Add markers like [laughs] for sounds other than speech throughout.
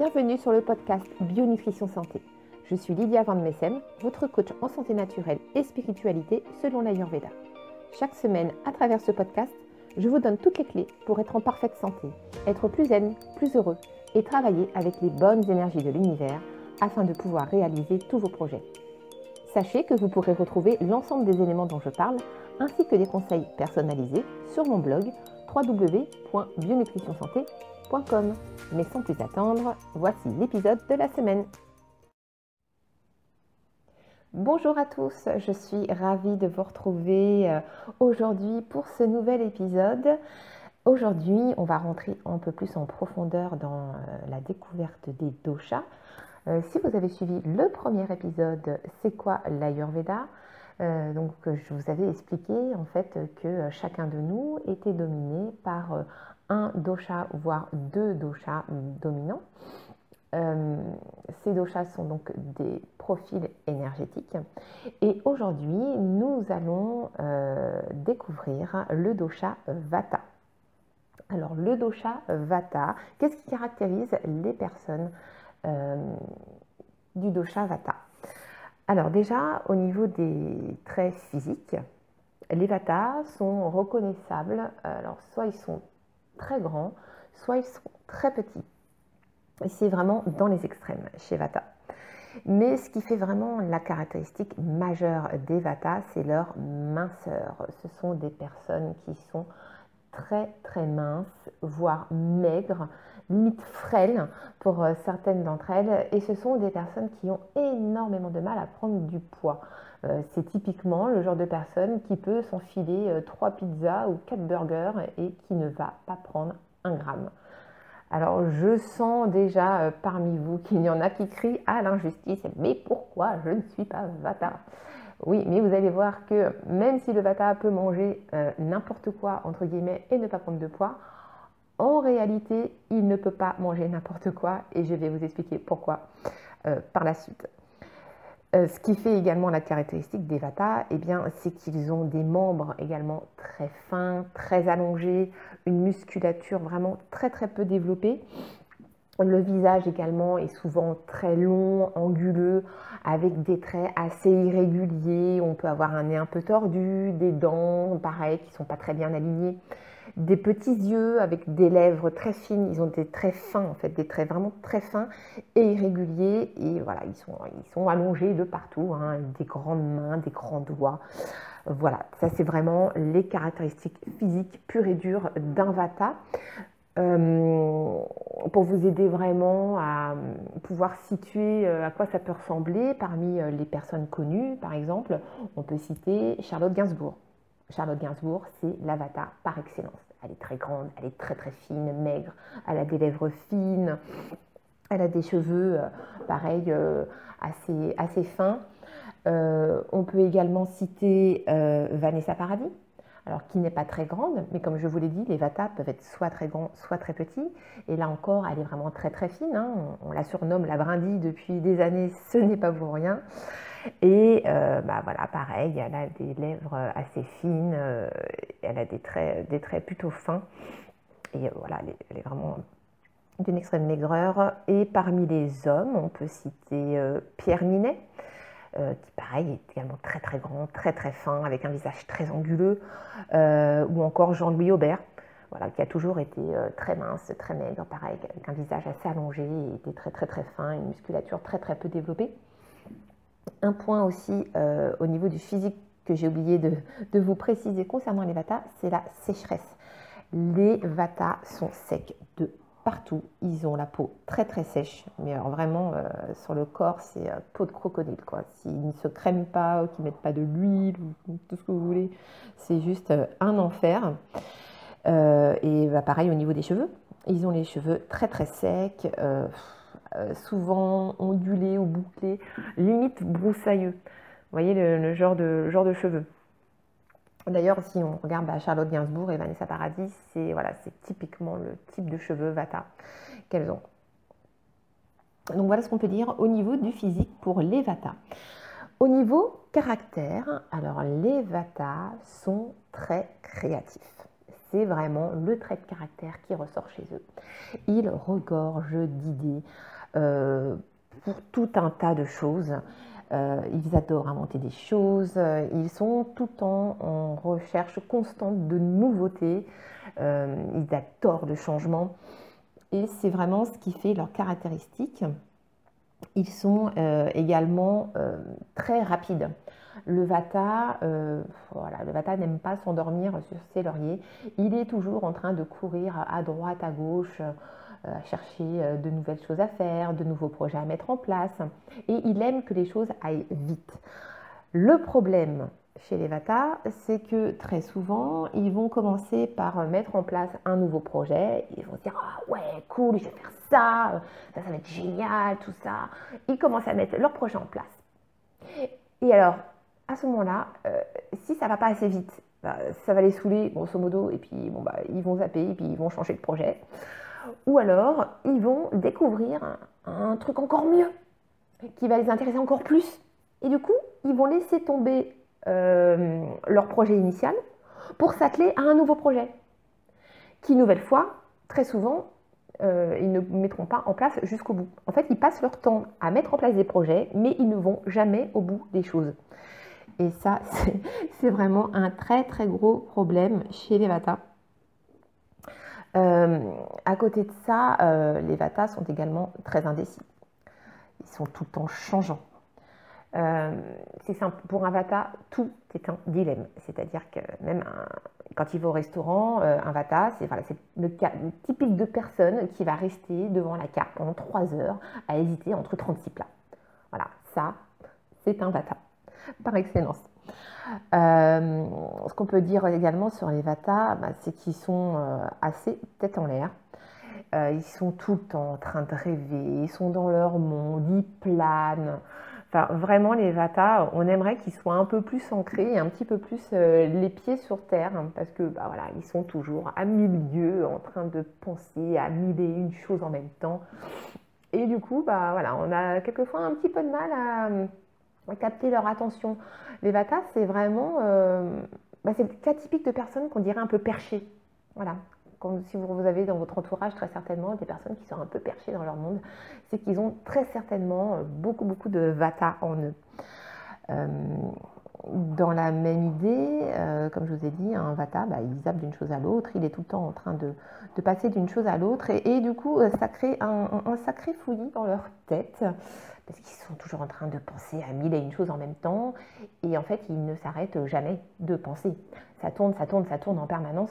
Bienvenue sur le podcast Bionutrition Santé. Je suis Lydia Van Messem, votre coach en santé naturelle et spiritualité selon l'Ayurveda. Chaque semaine, à travers ce podcast, je vous donne toutes les clés pour être en parfaite santé, être plus zen, plus heureux et travailler avec les bonnes énergies de l'univers afin de pouvoir réaliser tous vos projets. Sachez que vous pourrez retrouver l'ensemble des éléments dont je parle ainsi que des conseils personnalisés sur mon blog www.bionutritionsanté.com. Mais sans plus attendre, voici l'épisode de la semaine. Bonjour à tous, je suis ravie de vous retrouver euh, aujourd'hui pour ce nouvel épisode. Aujourd'hui, on va rentrer un peu plus en profondeur dans euh, la découverte des doshas. Euh, si vous avez suivi le premier épisode, c'est quoi l'Ayurveda? Donc, je vous avais expliqué en fait que chacun de nous était dominé par un dosha, voire deux doshas dominants. Euh, ces doshas sont donc des profils énergétiques. Et aujourd'hui, nous allons euh, découvrir le dosha Vata. Alors, le dosha Vata, qu'est-ce qui caractérise les personnes euh, du dosha Vata? Alors, déjà, au niveau des traits physiques, les Vata sont reconnaissables. Alors, soit ils sont très grands, soit ils sont très petits. C'est vraiment dans les extrêmes chez Vata. Mais ce qui fait vraiment la caractéristique majeure des Vata, c'est leur minceur. Ce sont des personnes qui sont très très minces, voire maigres, limite frêles pour euh, certaines d'entre elles. Et ce sont des personnes qui ont énormément de mal à prendre du poids. Euh, c'est typiquement le genre de personne qui peut s'enfiler euh, trois pizzas ou quatre burgers et qui ne va pas prendre un gramme. Alors je sens déjà euh, parmi vous qu'il y en a qui crient à l'injustice, mais pourquoi je ne suis pas Vata? Oui, mais vous allez voir que même si le Vata peut manger n'importe quoi, entre guillemets, et ne pas prendre de poids, en réalité, il ne peut pas manger n'importe quoi et je vais vous expliquer pourquoi par la suite. Euh, ce qui fait également la caractéristique des Vata, eh bien, c'est qu'ils ont des membres également très fins, très allongés, une musculature vraiment très très peu développée. Le visage également est souvent très long, anguleux, avec des traits assez irréguliers. On peut avoir un nez un peu tordu, des dents, pareil, qui ne sont pas très bien alignées des petits yeux avec des lèvres très fines. Ils ont des traits fins, en fait, des traits vraiment très fins et irréguliers. Et voilà, ils sont, ils sont allongés de partout, hein, des grandes mains, des grands doigts. Voilà, ça c'est vraiment les caractéristiques physiques pures et dures d'un vata. Euh, pour vous aider vraiment à pouvoir situer euh, à quoi ça peut ressembler parmi euh, les personnes connues, par exemple, on peut citer Charlotte Gainsbourg. Charlotte Gainsbourg, c'est l'avatar par excellence. Elle est très grande, elle est très très fine, maigre, elle a des lèvres fines, elle a des cheveux, euh, pareil, euh, assez, fins. Euh, on peut également citer Vanessa Paradis, alors qui n'est pas très grande, mais comme je vous l'ai dit, les Vata peuvent être soit très grands, soit très petits. Et là encore, elle est vraiment très très fine. Hein. On, la surnomme la brindille depuis des années, ce n'est pas pour rien. Et euh, bah voilà, pareil, elle a des lèvres assez fines, euh, elle a des traits, des traits plutôt fins. Et euh, voilà, elle est, vraiment d'une extrême maigreur. Et parmi les hommes, on peut citer Pierre Ninet, qui pareil est également très très grand, très très fin, avec un visage très anguleux, ou encore Jean-Louis Aubert, voilà, qui a toujours été très mince, très maigre, pareil, avec un visage assez allongé, et était très très très fin, une musculature très très peu développée. Un point aussi euh, au niveau du physique que j'ai oublié de, vous préciser concernant les Vata, c'est la sécheresse. Les Vata sont secs de Ils ont la peau très très sèche, mais alors vraiment euh, sur le corps, c'est euh, peau de crocodile. quoi. S'ils ne se crèment pas qu'ils mettent pas de l'huile ou tout ce que vous voulez, c'est juste un enfer. et bah, pareil au niveau des cheveux. Ils ont les cheveux très très secs. Euh, souvent ondulés ou bouclés, limite broussailleux. Voyez le, genre de cheveux. D'ailleurs, si on regarde bah, Charlotte Gainsbourg et Vanessa Paradis, c'est voilà, typiquement le type de cheveux Vata qu'elles ont. Donc voilà ce qu'on peut dire au niveau du physique pour les Vata. Au niveau caractère, alors les Vata sont très créatifs. c'est vraiment le trait de caractère qui ressort chez eux. Ils regorgent d'idées pour tout un tas de choses. Ils adorent inventer des choses. Ils sont tout le temps en recherche constante de nouveautés. ils adorent le changement. Et c'est vraiment ce qui fait leur caractéristique. Ils sont également très rapides. Le Vata, euh, voilà, le Vata n'aime pas s'endormir sur ses lauriers. Il est toujours en train de courir à droite, à gauche, euh, à chercher euh, de nouvelles choses à faire, de nouveaux projets à mettre en place. Et il aime que les choses aillent vite. Le problème chez les Vata, c'est que très souvent, ils vont commencer par mettre en place un nouveau projet. Ils vont se dire Ah ouais, cool, je vais faire ça, ça, ça va être génial, tout ça. Ils commencent à mettre leur projet en place. Et alors, à ce moment-là, euh, si ça va pas assez vite, bah, ça va les saouler, grosso modo, et puis bon, bah, ils vont zapper, et puis ils vont changer de projet. Ou alors, ils vont découvrir un, truc encore mieux, qui va les intéresser encore plus. Et du coup, ils vont laisser tomber euh, leur projet initial pour s'atteler à un nouveau projet, qui, nouvelle fois, très souvent, euh, ils ne mettront pas en place jusqu'au bout. En fait, ils passent leur temps à mettre en place des projets, mais ils ne vont jamais au bout des choses. Et ça, [laughs] c'est vraiment un très très gros problème chez les Vata. Euh, à côté de ça, euh, les Vata sont également très indécis. Ils sont tout le temps changeants. Euh, c'est simple, pour un Vata, tout est un dilemme. C'est-à-dire que même quand il va au restaurant, un Vata, c'est le cas typique de personne qui va rester devant la carte pendant 3 heures à hésiter entre 36 plats. Voilà, ça, c'est un Vata par excellence. Euh, ce qu'on peut dire également sur les Vata, bah, c'est qu'ils sont euh, assez tête en l'air. Euh, ils sont tout le temps en train de rêver, ils sont dans leur monde, ils planent. Enfin, vraiment, les Vata, on aimerait qu'ils soient un peu plus ancrés et un petit peu plus les pieds sur terre, hein, parce que bah, voilà, ils sont toujours à milieu, en train de penser à mille et une choses en même temps. Et du coup, bah, voilà, on a quelquefois un petit peu de mal à capter leur attention. Les Vata, c'est vraiment, euh, bah, c'est le cas typique de personnes qu'on dirait un peu perchées. Voilà. Si vous avez dans votre entourage très certainement des personnes qui sont un peu perchées dans leur monde, c'est qu'ils ont très certainement euh, beaucoup beaucoup de Vata en eux. Euh, dans la même idée, comme je vous ai dit, un Vata, bah, il zappe d'une chose à l'autre, il est tout le temps en train de, passer d'une chose à l'autre, et, du coup, ça crée un, sacré fouillis dans leur tête parce qu'ils sont toujours en train de penser à mille et une choses en même temps, et en fait, ils ne s'arrêtent jamais de penser. Ça tourne, ça tourne, ça tourne en permanence,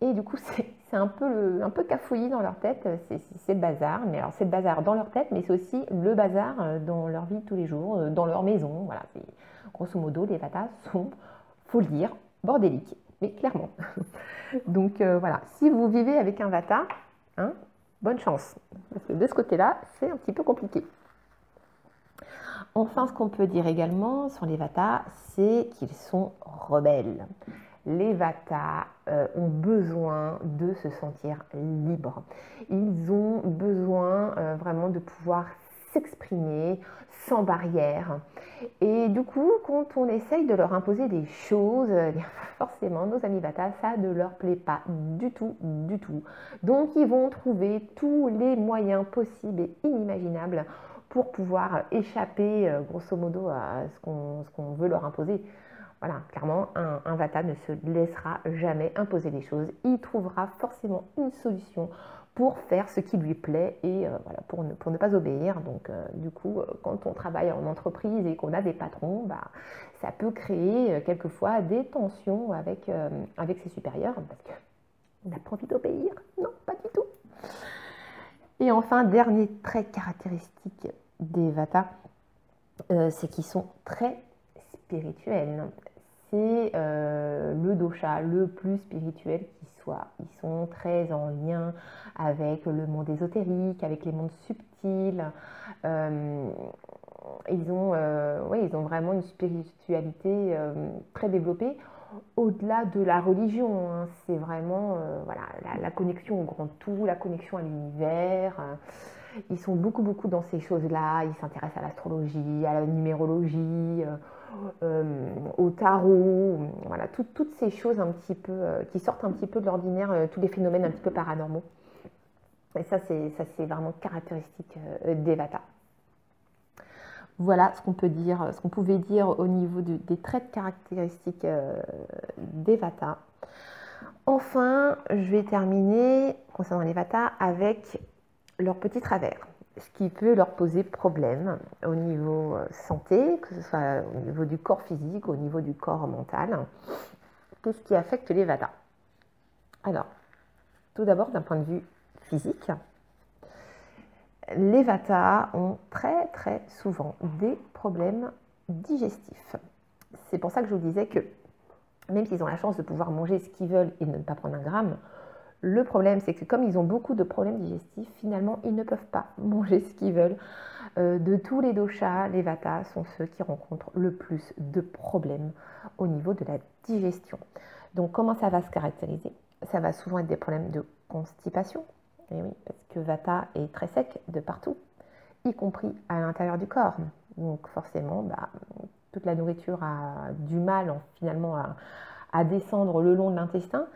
et du coup, [laughs] c'est un peu, un peu cafouillis dans leur tête, c'est le bazar, mais alors c'est le bazar dans leur tête, mais c'est aussi le bazar euh, dans leur vie de tous les jours, euh, dans leur maison, voilà. Grosso modo, les vatas sont, faut le dire, bordéliques, mais clairement. [laughs] Donc euh, voilà, si vous vivez avec un vata, hein, bonne chance, parce que de ce côté-là, c'est un petit peu compliqué. Enfin, ce qu'on peut dire également sur les Vata, c'est qu'ils sont rebelles. Les Vata euh, ont besoin de se sentir libres. Ils ont besoin euh, vraiment de pouvoir s'exprimer sans barrière. Et du coup, quand on essaye de leur imposer des choses, [laughs] eh forcément, nos amis Vata, ça ne leur plaît pas du tout, du tout. Donc, ils vont trouver tous les moyens possibles et inimaginables pour pouvoir échapper euh, grosso modo à ce qu'on veut leur imposer. Voilà, clairement, un, Vata ne se laissera jamais imposer les choses. Il trouvera forcément une solution pour faire ce qui lui plaît et euh, voilà, pour, ne, pour ne pas obéir. Donc, euh, du coup, quand on travaille en entreprise et qu'on a des patrons, bah, ça peut créer quelquefois des tensions avec, avec ses supérieurs parce qu'on n'a pas envie d'obéir. Non, pas du tout. Et enfin, dernier trait caractéristique des Vata, euh, c'est qu'ils sont très spirituels. C'est euh, le dosha le plus spirituel qui soit. Ils sont très en lien avec le monde ésotérique, avec les mondes subtils. Euh, ils, ont, ils ont vraiment une spiritualité très développée au-delà de la religion. Hein. c'est vraiment euh, la, connexion au grand tout, la connexion à l'univers. Euh. ils sont beaucoup, beaucoup dans ces choses-là. Ils s'intéressent à l'astrologie, à la numérologie. Euh. au tarot, voilà, toutes ces choses un petit peu qui sortent un petit peu de l'ordinaire, tous les phénomènes un petit peu paranormaux. Et ça, c'est vraiment caractéristique des Vata. Voilà ce qu'on peut dire, ce qu'on pouvait dire au niveau des traits de caractéristiques des Vata. Enfin, je vais terminer concernant les Vata avec leurs petits travers, ce qui peut leur poser problème au niveau euh, santé, que ce soit au niveau du corps physique, au niveau du corps mental. Qu'est-ce qui affecte les Vata Alors, tout d'abord d'un point de vue physique, les Vata ont très très souvent des problèmes digestifs. C'est pour ça que je vous disais que même s'ils ont la chance de pouvoir manger ce qu'ils veulent et de ne pas prendre un gramme, le problème, c'est que comme ils ont beaucoup de problèmes digestifs, finalement, ils ne peuvent pas [laughs] manger ce qu'ils veulent. Euh, de tous les doshas, les vatas sont ceux qui rencontrent le plus de problèmes au niveau de la digestion. Donc, comment ça va se caractériser? Ça va souvent être des problèmes de constipation. Et oui, parce que vata est très sec de partout, y compris à l'intérieur du corps. Donc, forcément, bah, toute la nourriture a du mal finalement à, descendre le long de l'intestin.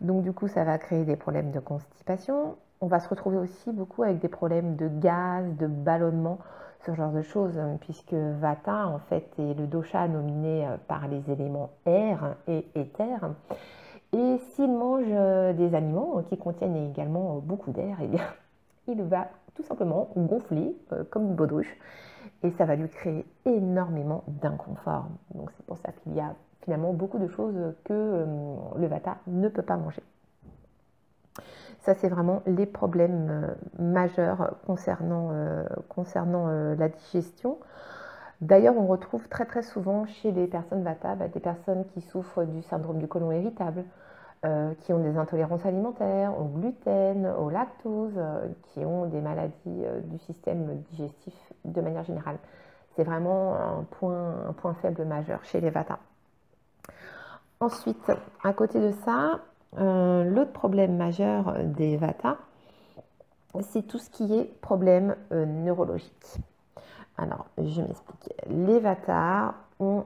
Donc du coup, ça va créer des problèmes de constipation. On va se retrouver aussi beaucoup avec des problèmes de gaz, de ballonnement, ce genre de choses, hein, puisque Vata, en fait, est le dosha nominé euh, par les éléments air et éther. Et s'il mange euh, des aliments qui contiennent également euh, beaucoup d'air, eh bien, [laughs] il va tout simplement gonfler comme une baudruche et ça va lui créer énormément d'inconfort. Donc c'est pour ça qu'il y a finalement beaucoup de choses que euh, le Vata ne peut pas manger. Ça, c'est vraiment les problèmes euh, majeurs concernant, euh, concernant la digestion. D'ailleurs, on retrouve très très souvent chez les personnes Vata bah, des personnes qui souffrent du syndrome du côlon irritable, qui ont des intolérances alimentaires, au gluten, au lactose, qui ont des maladies du système digestif de manière générale. C'est vraiment un point, un point faible majeur chez les Vata. Ensuite, à côté de ça, euh, l'autre problème majeur des Vata, c'est tout ce qui est problème euh, neurologique. Alors, je m'explique. Les Vata ont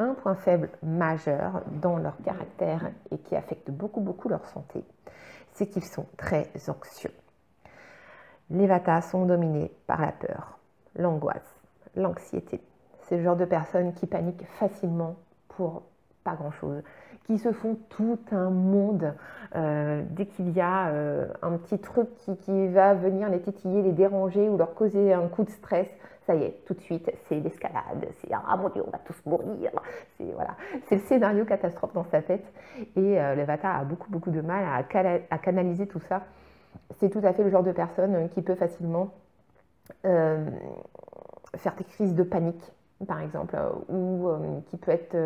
un point faible majeur dans leur caractère et qui affecte beaucoup, beaucoup leur santé, c'est qu'ils sont très anxieux. Les Vata sont dominés par la peur, l'angoisse, l'anxiété. C'est le genre de personnes qui paniquent facilement pour pas grand-chose, qui se font tout un monde euh, dès qu'il y a euh, un petit truc qui, va venir les titiller, les déranger ou leur causer un coup de stress. Ça y est, tout de suite, c'est l'escalade, c'est ah mon Dieu, on va tous mourir. C'est voilà, c'est le scénario catastrophe dans sa tête. Et euh, le Vata a beaucoup beaucoup de mal à, canaliser tout ça. C'est tout à fait le genre de personne qui peut facilement faire des crises de panique, par exemple, euh, ou euh, qui peut être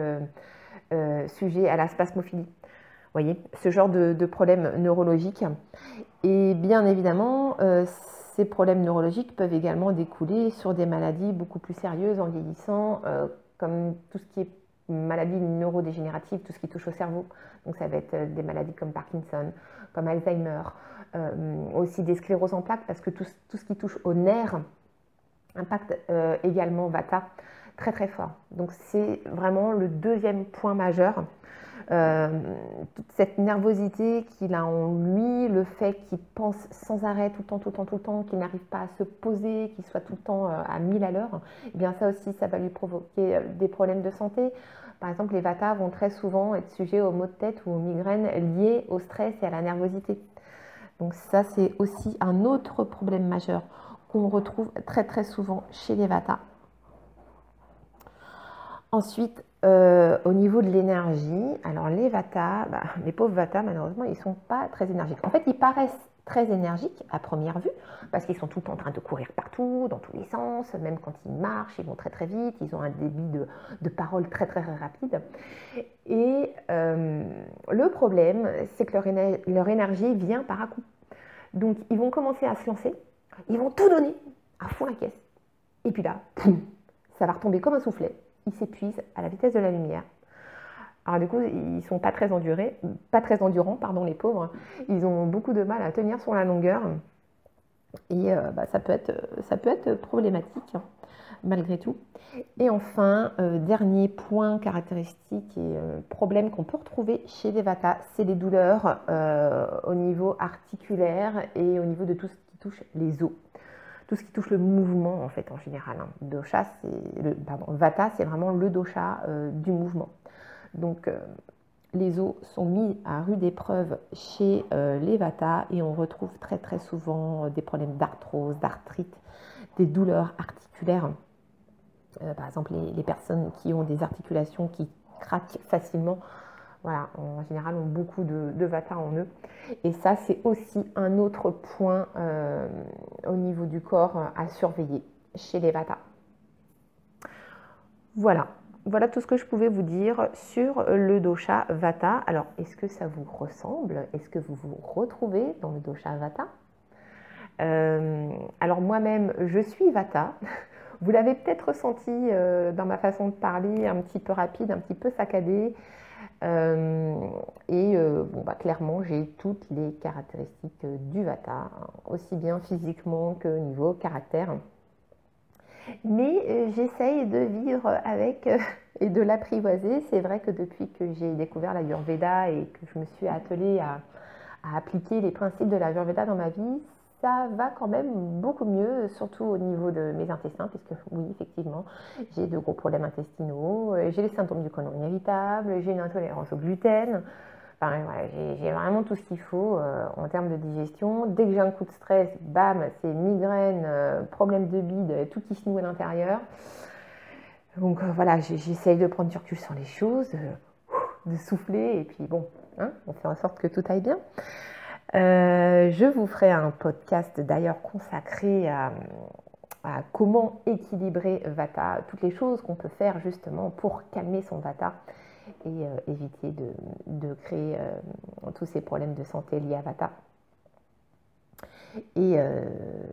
euh, sujet à la spasmophilie. Vous voyez, ce genre de, problème neurologique. Et bien évidemment, ces problèmes neurologiques peuvent également découler sur des maladies beaucoup plus sérieuses en vieillissant, comme tout ce qui est maladie neurodégénérative, tout ce qui touche au cerveau. Donc ça va être des maladies comme Parkinson, comme Alzheimer, aussi des scléroses en plaques, parce que tout, ce qui touche aux nerfs impact euh, également Vata très très fort. Donc c'est vraiment le deuxième point majeur. Euh, toute cette nervosité qu'il a en lui, le fait qu'il pense sans arrêt tout le temps, tout le temps, tout le temps, qu'il n'arrive pas à se poser, qu'il soit tout le temps euh, à 1000 à l'heure, eh bien ça aussi, ça va lui provoquer des problèmes de santé. Par exemple, les Vata vont très souvent être sujets aux maux de tête ou aux migraines liés au stress et à la nervosité. Donc ça, c'est aussi un autre problème majeur qu'on retrouve très très souvent chez les Vata. Ensuite, euh, au niveau de l'énergie, alors les Vata, bah, les pauvres Vata, malheureusement, ils ne sont pas très énergiques. En fait, ils paraissent très énergiques à première vue, parce qu'ils sont tout en train de courir partout, dans tous les sens, même quand ils marchent, ils vont très très vite, ils ont un débit de, de parole très très rapide. Et euh, le problème, c'est que leur, leur énergie vient par à coup. Donc, ils vont commencer à se lancer, ils vont tout donner à fond la caisse. Et puis là, ça va retomber comme un soufflet. Ils s'épuisent à la vitesse de la lumière. Alors du coup, ils sont pas très endurés, pas très endurants, pardon, les pauvres. Ils ont beaucoup de mal à tenir sur la longueur. Et euh, bah, ça, peut être, ça peut être problématique. malgré tout. Et enfin, euh, dernier point caractéristique et euh, problème qu'on peut retrouver chez les Vata, c'est les douleurs au niveau articulaire et au niveau de tout ce qui touche les os. Tout ce qui touche le mouvement en fait en général. Hein. Dosha, c'est pardon, Vata, c'est vraiment le dosha du mouvement. Donc les os sont mis à rude épreuve chez euh, les Vata et on retrouve très très souvent euh, des problèmes d'arthrose, d'arthrite, des douleurs articulaires. Euh, par exemple, les, personnes qui ont des articulations qui craquent facilement, voilà, en général ont beaucoup de, Vata en eux. Et ça, c'est aussi un autre point au niveau du corps à surveiller chez les Vata. Voilà, voilà tout ce que je pouvais vous dire sur le dosha Vata. Alors, est-ce que ça vous ressemble? Est-ce que vous vous retrouvez dans le dosha Vata? Euh, Alors, moi-même, je suis Vata. [laughs] Vous l'avez peut-être ressenti euh, dans ma façon de parler, un petit peu rapide, un petit peu saccadé. Euh, et bon, bah, clairement, j'ai toutes les caractéristiques du Vata, aussi bien physiquement que niveau caractère. Mais euh, j'essaye de vivre avec euh, [laughs] et de l'apprivoiser. C'est vrai que depuis que j'ai découvert la Yurveda et que je me suis attelée à, appliquer les principes de la Yurveda dans ma vie, ça va quand même beaucoup mieux, surtout au niveau de mes intestins, puisque oui, effectivement, j'ai de gros problèmes intestinaux, euh, j'ai les symptômes du côlon inévitable, j'ai une intolérance au gluten j'ai vraiment tout ce qu'il faut euh, en termes de digestion. Dès que j'ai un coup de stress, bam, c'est migraine, euh, problème de bide, tout qui se noue à l'intérieur. Donc voilà, j'essaye de prendre du recul sur les choses, de souffler, et puis bon, hein, on fait en sorte que tout aille bien. Je vous ferai un podcast d'ailleurs consacré à, comment équilibrer Vata, toutes les choses qu'on peut faire justement pour calmer son Vata et euh, éviter de, créer euh, tous ces problèmes de santé liés à Vata. Euh,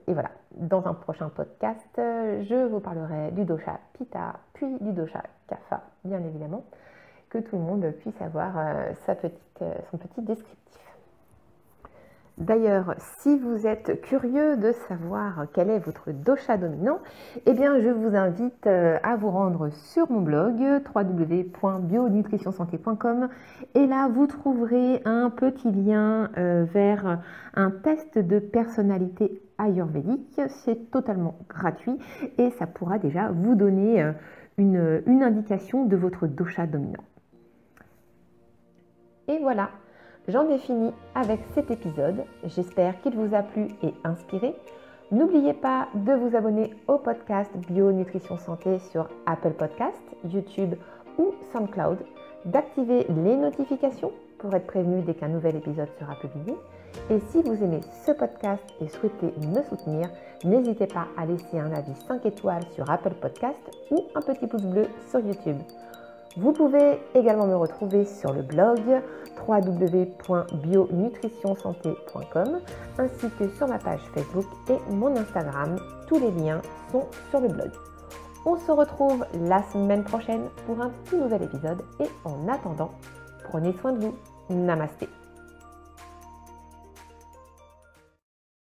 et, voilà, dans un prochain podcast, je vous parlerai du dosha Pitta, puis du dosha Kapha, bien évidemment, que tout le monde puisse avoir sa petite, son petit descriptif. D'ailleurs, si vous êtes curieux de savoir quel est votre dosha dominant, eh bien, je vous invite euh, à vous rendre sur mon blog www.bionutritionsanté.com et là, vous trouverez un petit lien euh, vers un test de personnalité ayurvédique. C'est totalement gratuit et ça pourra déjà vous donner euh, une, une indication de votre dosha dominant. Et voilà, J'en ai fini avec cet épisode. J'espère qu'il vous a plu et inspiré. N'oubliez pas de vous abonner au podcast Bio Nutrition Santé sur Apple Podcast, YouTube ou SoundCloud, d'activer les notifications pour être prévenu dès qu'un nouvel épisode sera publié. Et si vous aimez ce podcast et souhaitez me soutenir, n'hésitez pas à laisser un avis 5 étoiles sur Apple Podcast ou un petit pouce bleu sur YouTube. Vous pouvez également me retrouver sur le blog www.bionutritionsanté.com ainsi que sur ma page Facebook et mon Instagram. Tous les liens sont sur le blog. On se retrouve la semaine prochaine pour un tout nouvel épisode et en attendant, prenez soin de vous. Namasté.